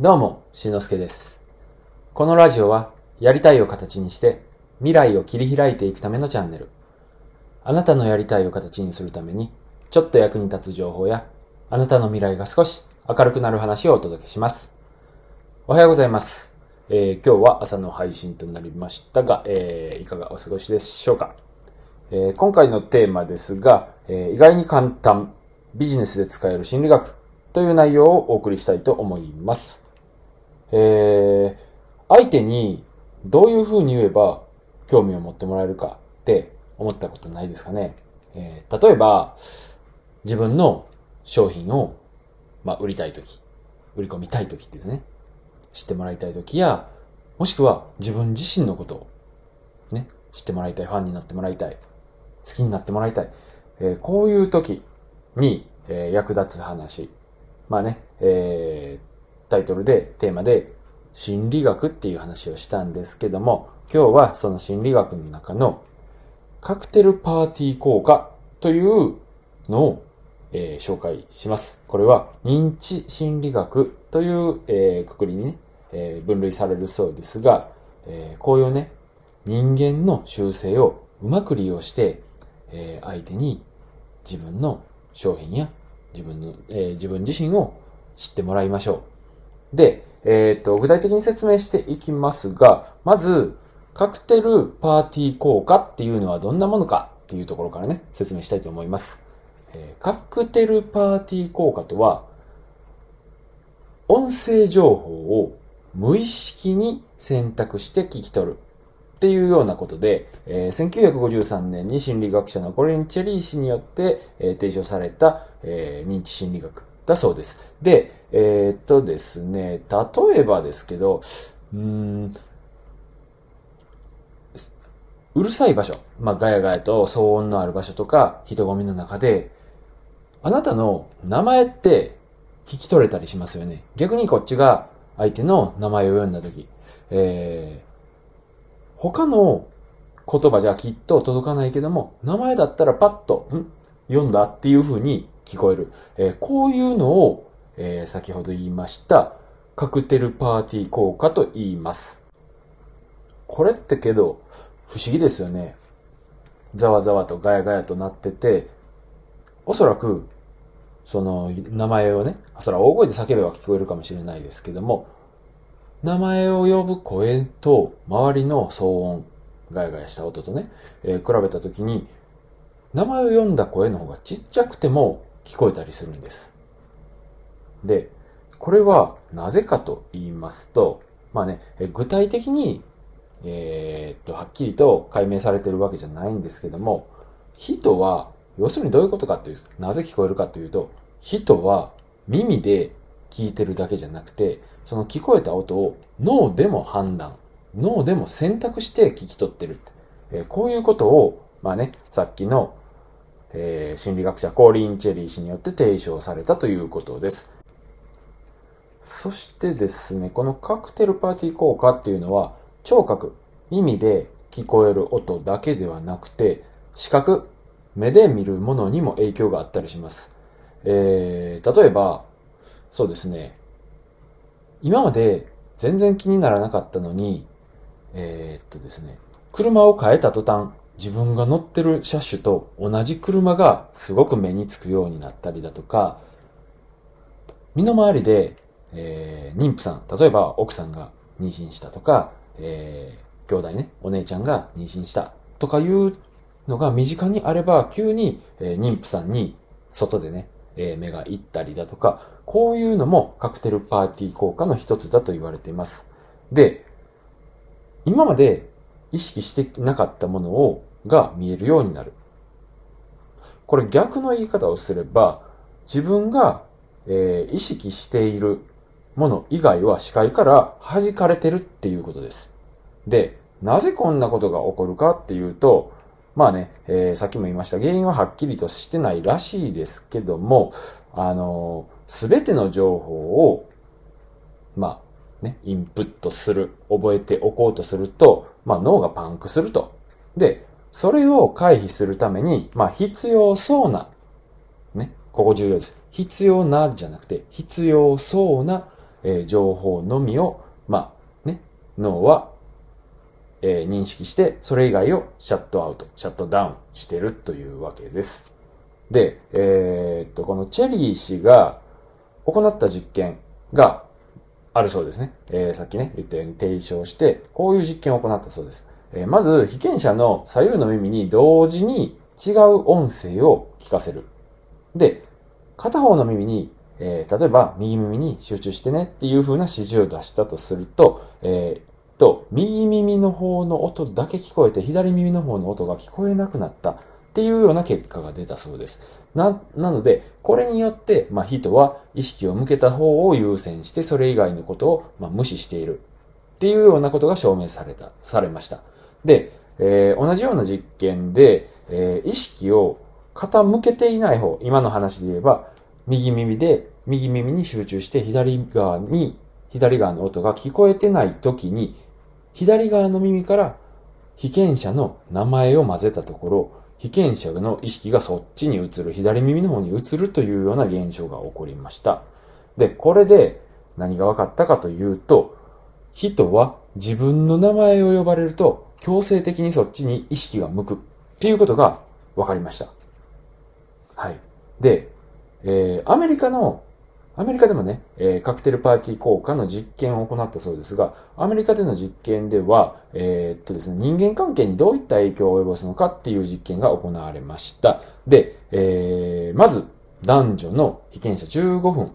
どうも、しんのすけです。このラジオは、やりたいを形にして、未来を切り開いていくためのチャンネル。あなたのやりたいを形にするために、ちょっと役に立つ情報や、あなたの未来が少し明るくなる話をお届けします。おはようございます。えー今日は朝の配信となりましたが、えーいかがお過ごしでしょうか。えー今回のテーマですが、えー意外に簡単、ビジネスで使える心理学という内容をお送りしたいと思います。えー相手にどういう風に言えば興味を持ってもらえるかって思ったことないですかね。えー例えば、自分の商品を、まあ、売りたいとき、売り込みたいときですね。知ってもらいたいときや、もしくは自分自身のことを、ね、知ってもらいたい、ファンになってもらいたい、好きになってもらいたい。えーこういう時に、えー役立つ話。まあね、えータイトルで、テーマで、心理学っていう話をしたんですけども、今日はその心理学の中の、カクテルパーティー効果というのを、えー紹介します。これは認知心理学という、えーくくりにね、えー分類されるそうですが、えーこういうね、人間の習性をうまく利用して、えー相手に自分の商品や自分の、えー自分自身を知ってもらいましょう。で、えーっと、具体的に説明していきますが、まず、カクテルパーティー効果っていうのはどんなものかっていうところからね、説明したいと思います。えーカクテルパーティー効果とは、音声情報を無意識に選択して聞き取るっていうようなことで、えー1953年に心理学者のコリン・チェリー氏によって、えー提唱された、えー認知心理学だそうです。で、えーっとですね、例えばですけど、うん、うるさい場所、まあ、ガヤガヤと騒音のある場所とか、人混みの中で、あなたの名前って聞き取れたりしますよね。逆にこっちが相手の名前を読んだとき、えー、他の言葉じゃきっと届かないけども、名前だったらパッと、ん？読んだっていう風に聞こえる。えこういうのを、え先ほど言いました、カクテルパーティー効果と言います。これってけど、不思議ですよね。ざわざわとガヤガヤとなってて、おそらく、その、名前をね、あそれは大声で叫べば聞こえるかもしれないですけども、名前を呼ぶ声と周りの騒音、ガヤガヤした音とね、えー比べたときに、名前を読んだ声の方がちっちゃくても聞こえたりするんです。で、これはなぜかと言いますと、まあね、具体的に、えーっと、はっきりと解明されてるわけじゃないんですけども、人は、要するにどういうことかというと、なぜ聞こえるかというと、人は耳で聞いてるだけじゃなくて、その聞こえた音を脳でも判断、脳でも選択して聞き取ってるって。えーこういうことを、まあね、さっきの、えー心理学者コーリン・チェリー氏によって提唱されたということです。そしてですね、このカクテルパーティー効果っていうのは、聴覚、耳で聞こえる音だけではなくて、視覚、目で見るものにも影響があったりします。えー、例えば、そうですね、今まで全然気にならなかったのに、えー、っとですね、車を変えた途端、自分が乗ってる車種と同じ車がすごく目につくようになったりだとか、身の回りで、えー妊婦さん、例えば奥さんが妊娠したとか、えー兄弟ね、お姉ちゃんが妊娠したとかいうのが身近にあれば、急に、えー妊婦さんに外でね、えー目が行ったりだとか、こういうのもカクテルパーティー効果の一つだと言われています。で、今まで意識してなかったものを、が見えるようになる。これ逆の言い方をすれば、自分が、えー意識しているもの以外は視界から弾かれてるっていうことです。で、なぜこんなことが起こるかっていうと、まあね、えーさっきも言いました、原因ははっきりとしてないらしいですけども、あのすべての情報を、まあ、ね、インプットする、覚えておこうとすると、まあ脳がパンクすると。で、それを回避するために、まあ必要そうな、ね、ここ重要です。必要なじゃなくて、必要そうなえー、情報のみを、まあ、ね、脳は、えー、認識して、それ以外をシャットアウト、シャットダウンしてるというわけです。で、えー、っと、このチェリー氏が行った実験があるそうですね。えー、さっきね、言ったように提唱して、こういう実験を行ったそうです。え、まず、被験者の左右の耳に同時に違う音声を聞かせる。で、片方の耳に、えー、例えば右耳に集中してねっていう風な指示を出したとすると、えー、と、右耳の方の音だけ聞こえて、左耳の方の音が聞こえなくなったっていうような結果が出たそうです。な、なので、これによって、まあ、人は意識を向けた方を優先して、それ以外のことを、まあ、無視しているっていうようなことが証明された、されました。で、えー、同じような実験で、えー、意識を傾けていない方、今の話で言えば、右耳で、右耳に集中して左側に、左側の音が聞こえてない時に、左側の耳から被験者の名前を混ぜたところ、被験者の意識がそっちに移る、左耳の方に移るというような現象が起こりました。で、これで何が分かったかというと、人は自分の名前を呼ばれると強制的にそっちに意識が向くっていうことが分かりました。はい。で、えー、アメリカの、アメリカでもね、えー、カクテルパーティー効果の実験を行ったそうですが、アメリカでの実験では、えー、っとですね、人間関係にどういった影響を及ぼすのかっていう実験が行われました。で、えー、まず、男女の被験者15分、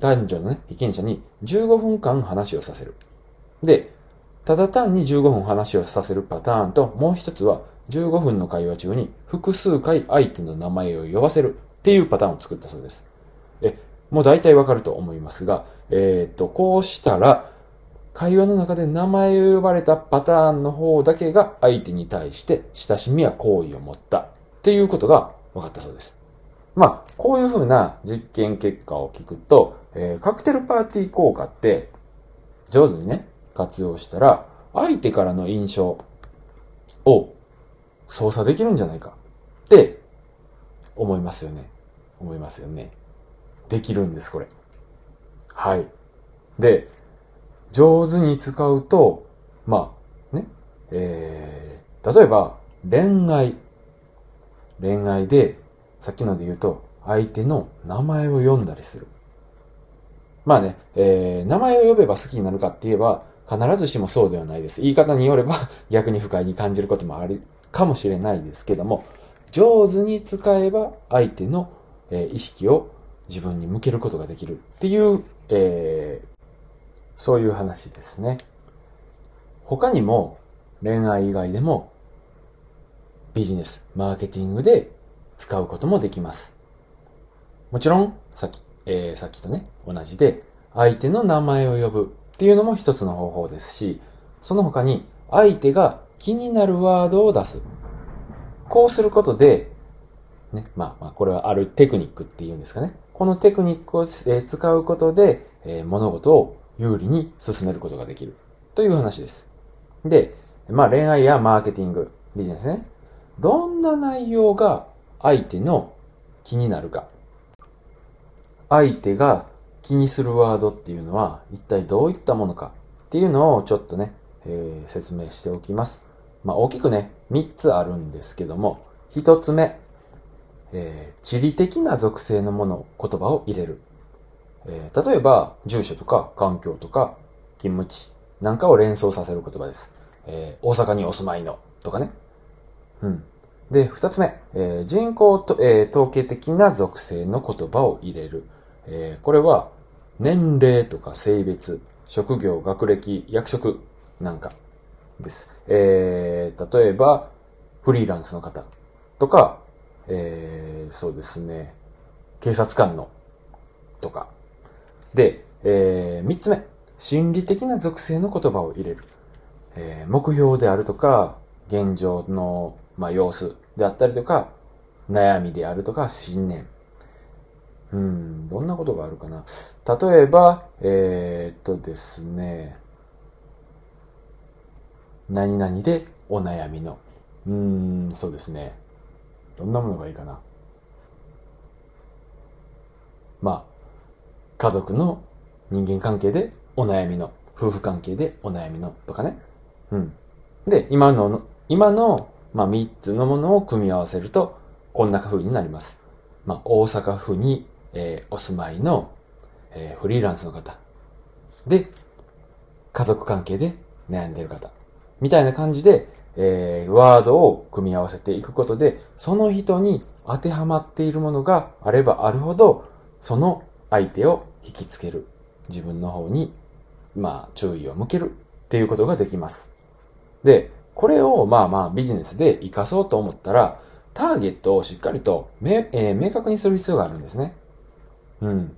男女のね、被験者に15分間話をさせる。で、ただ単に15分話をさせるパターンと、もう一つは15分の会話中に複数回相手の名前を呼ばせるっていうパターンを作ったそうです。え、もう大体わかると思いますが、えっ、と、こうしたら、会話の中で名前を呼ばれたパターンの方だけが相手に対して親しみや好意を持ったっていうことが分かったそうです。まあ、こういうふうな実験結果を聞くと、えー、カクテルパーティー効果って上手にね、活用したら、相手からの印象を操作できるんじゃないかって思いますよね。思いますよね。できるんです、これ。はい。で、上手に使うと、まあ、ね、えー、例えば、恋愛。恋愛で、さっきので言うと、相手の名前を読んだりする。まあね、えー、名前を呼べば好きになるかって言えば、必ずしもそうではないです。言い方によれば 逆に不快に感じることもあるかもしれないですけども、上手に使えば相手の、意識を自分に向けることができるっていう、えー、そういう話ですね。他にも恋愛以外でもビジネス、マーケティングで使うこともできます。もちろん、さっき、えー、さっきとね、同じで相手の名前を呼ぶっていうのも一つの方法ですし、その他に相手が気になるワードを出す。こうすることで、ね、まあ、まあ、これはあるテクニックっていうんですかね。このテクニックを使うことで、えー、物事を有利に進めることができる。という話です。で、まあ恋愛やマーケティング、ビジネスね。どんな内容が相手の気になるか。相手が気にするワードっていうのは一体どういったものかっていうのをちょっとね、えー、説明しておきます。まあ大きくね、3つあるんですけども、1つ目、えー、地理的な属性のもの、言葉を入れる。えー、例えば、住所とか環境とか勤務地なんかを連想させる言葉です。えー、大阪にお住まいのとかね。うん。で、二つ目、えー、人口と、え、統計的な属性の言葉を入れる。えー、これは、年齢とか性別、職業、学歴、役職なんかです。えー、例えば、フリーランスの方とか、えー、そうですね、警察官のとか。で、えー、三つ目、心理的な属性の言葉を入れる。えー、目標であるとか、現状の、まあ、様子であったりとか、悩みであるとか、信念。うん、どんなことがあるかな。例えば、えー、っとですね、何々でお悩みの。うーん、そうですね。どんなものがいいかな。まあ、家族の人間関係でお悩みの、夫婦関係でお悩みのとかね。うん。で、今の、今の、まあ、3つのものを組み合わせると、こんな風になります。まあ、大阪府に、えー、お住まいの、えー、フリーランスの方。で、家族関係で悩んでる方。みたいな感じで、えー、ワードを組み合わせていくことで、その人に当てはまっているものがあればあるほど、その相手を引きつける。自分の方に、まあ、注意を向けるっていうことができます。で、これをまあまあビジネスで活かそうと思ったら、ターゲットをしっかりと明,、えー、明確にする必要があるんですね。うん。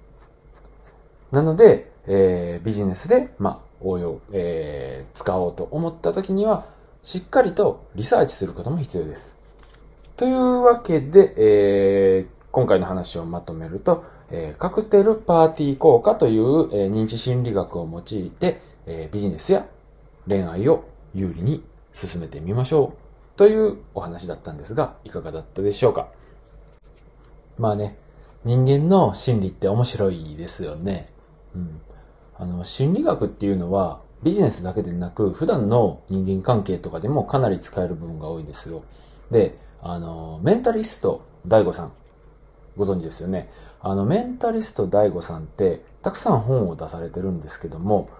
なので、えー、ビジネスで、まあ、応用、えー、使おうと思った時には、しっかりとリサーチすることも必要です。というわけで、えー、今回の話をまとめると、えー、カクテルパーティー効果という、えー、認知心理学を用いて、えー、ビジネスや恋愛を有利に進めてみましょうというお話だったんですが、いかがだったでしょうか？まあね、人間の心理って面白いですよね。うん。あの、心理学っていうのは、ビジネスだけでなく、普段の人間関係とかでもかなり使える部分が多いんですよ。で、あの、メンタリスト、大悟さん、ご存知ですよね。あの、メンタリスト大悟さんって、たくさん本を出されてるんですけども、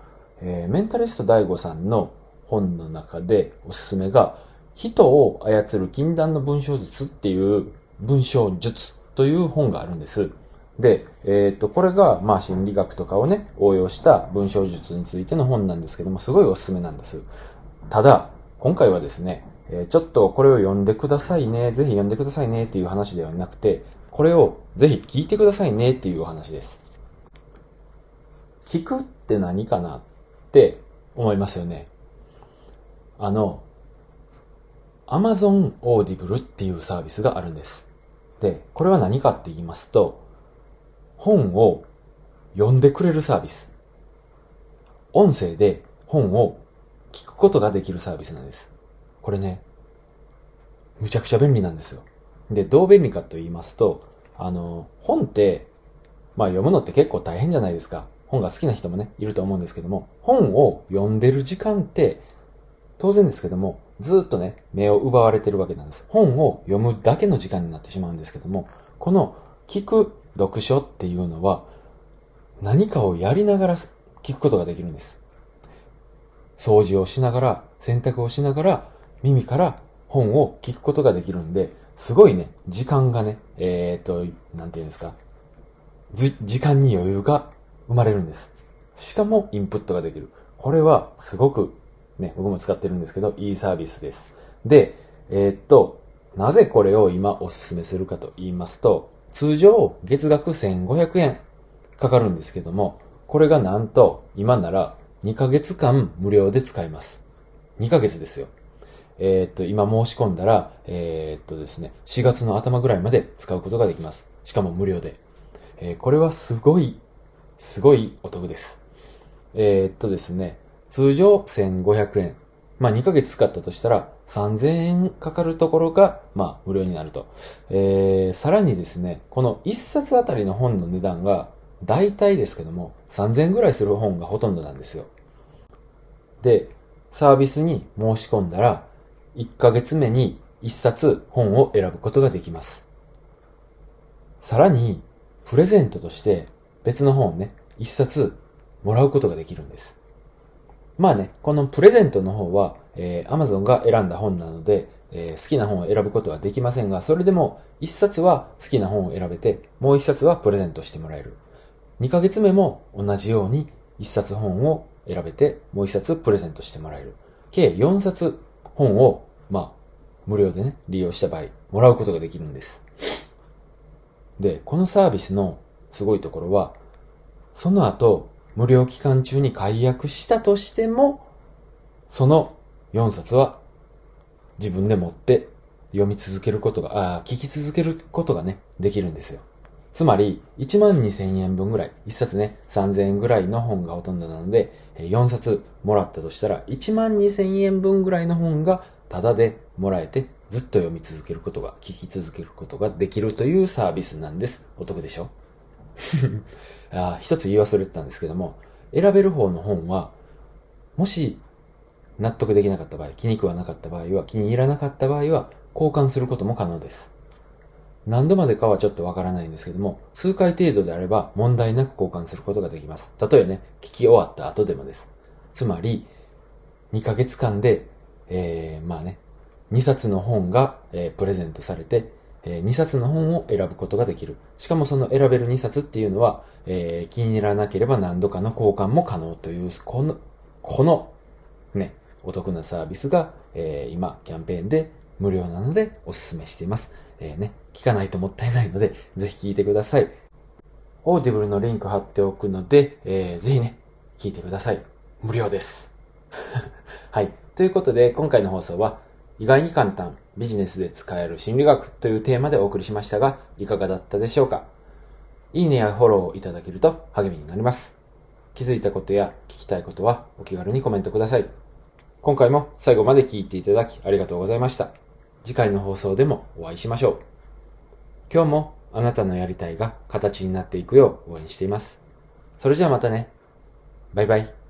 えー、メンタリスト大悟さんの本の中でおすすめが、人を操る禁断の文章術っていう文章術という本があるんです。で、えっ、と、これが、まあ、心理学とかをね、応用した文章術についての本なんですけども、すごいおすすめなんです。ただ、今回はですね、え、ちょっとこれを読んでくださいね、ぜひ読んでくださいねっていう話ではなくて、これをぜひ聞いてくださいねっていうお話です。聞くって何かなって思いますよね。あの、Amazon Audible っていうサービスがあるんです。で、これは何かって言いますと、本を読んでくれるサービス。音声で本を聞くことができるサービスなんです。これね、むちゃくちゃ便利なんですよ。で、どう便利かと言いますと、あの、本って、まあ読むのって結構大変じゃないですか。本が好きな人もね、いると思うんですけども、本を読んでる時間って、当然ですけども、ずっとね、目を奪われてるわけなんです。本を読むだけの時間になってしまうんですけども、この聞く読書っていうのは、何かをやりながら聞くことができるんです。掃除をしながら、洗濯をしながら、耳から本を聞くことができるんで、すごいね、時間がね、えっ、ー、と、なんていうんですか、時間に余裕が生まれるんです。しかもインプットができる。これはすごくね、僕も使ってるんですけど、いいサービスです。で、えー、っと、なぜこれを今おすすめするかと言いますと、通常月額1500円かかるんですけども、これがなんと今なら2ヶ月間無料で使えます。2ヶ月ですよ。えー、っと、今申し込んだら、えー、っとですね、4月の頭ぐらいまで使うことができます。しかも無料で。えー、これはすごい、すごいお得です。えっとですね、通常1500円。まあ2ヶ月使ったとしたら3000円かかるところが、まあ無料になると。えー、さらにですね、この1冊あたりの本の値段が大体ですけども3000円ぐらいする本がほとんどなんですよ。で、サービスに申し込んだら1ヶ月目に1冊本を選ぶことができます。さらに、プレゼントとして別の本をね、1冊もらうことができるんです。まあね、このプレゼントの方は、えー、Amazon が選んだ本なので、えー、好きな本を選ぶことはできませんが、それでも1冊は好きな本を選べて、もう1冊はプレゼントしてもらえる。2ヶ月目も同じように1冊本を選べて、もう1冊プレゼントしてもらえる。計4冊本を、まあ、無料でね、利用した場合、もらうことができるんです。で、このサービスのすごいところは、その後、無料期間中に解約したとしても、その4冊は自分で持って読み続けることが、あ聞き続けることがね、できるんですよ。つまり、1万2000円分ぐらい、1冊ね、3000円ぐらいの本がほとんどなので、4冊もらったとしたら、1万2000円分ぐらいの本がタダでもらえて、ずっと読み続けることが、聞き続けることができるというサービスなんです。お得でしょ？あ一つ言い忘れてたんですけども、選べる方の本は、もし納得できなかった場合、気に食わなかった場合は、気に入らなかった場合は、交換することも可能です。何度までかはちょっとわからないんですけども、数回程度であれば問題なく交換することができます。例えばね、聞き終わった後でもです。つまり、2ヶ月間で、えー、まあね、2冊の本が、えー、プレゼントされて、えー、2冊の本を選ぶことができる。しかもその選べる2冊っていうのは、え、気に入らなければ何度かの交換も可能という、この、この、ね、お得なサービスが、え、今、キャンペーンで無料なのでお勧めしています。えー、ね、聞かないともったいないので、ぜひ聞いてください。 Audible のリンク貼っておくので、えー、ぜひね、聞いてください。無料です。はい。ということで、今回の放送は、意外に簡単、ビジネスで使える心理学というテーマでお送りしましたが、いかがだったでしょうか？いいねやフォローをいただけると励みになります。気づいたことや聞きたいことはお気軽にコメントください。今回も最後まで聞いていただきありがとうございました。次回の放送でもお会いしましょう。今日もあなたのやりたいが形になっていくよう応援しています。それじゃあまたね。バイバイ。